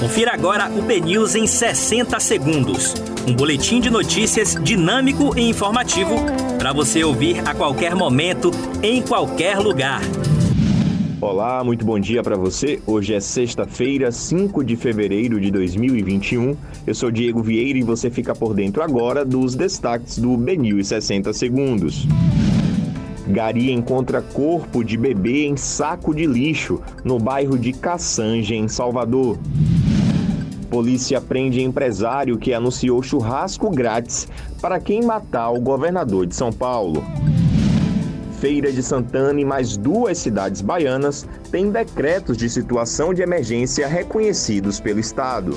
Confira agora o BNews em 60 segundos. Um boletim de notícias dinâmico e informativo para você ouvir a qualquer momento, em qualquer lugar. Olá, muito bom dia para você. Hoje é sexta-feira, 5 de fevereiro de 2021. Eu sou Diego Vieira e você fica por dentro agora dos destaques do BNews 60 segundos. Gari encontra corpo de bebê em saco de lixo no bairro de Caçange, em Salvador. Polícia prende empresário que anunciou churrasco grátis para quem matar o governador de São Paulo. Feira de Santana e mais duas cidades baianas têm decretos de situação de emergência reconhecidos pelo Estado.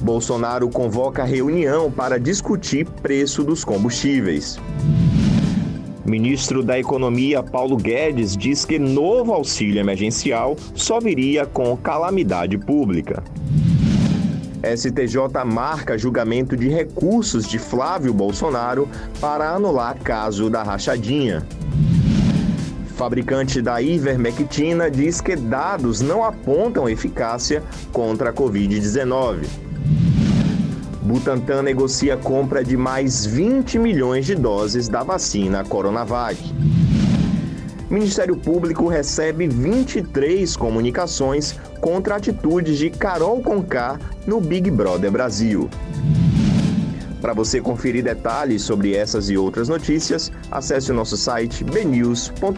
Bolsonaro convoca reunião para discutir preço dos combustíveis. Ministro da Economia Paulo Guedes diz que novo auxílio emergencial só viria com calamidade pública. STJ marca julgamento de recursos de Flávio Bolsonaro para anular caso da rachadinha. Fabricante da ivermectina diz que dados não apontam eficácia contra a Covid-19. Butantan negocia compra de mais 20 milhões de doses da vacina Coronavac. Ministério Público recebe 23 comunicações contra atitudes de Carol Conká no Big Brother Brasil. Para você conferir detalhes sobre essas e outras notícias, acesse o nosso site bnews.com.br.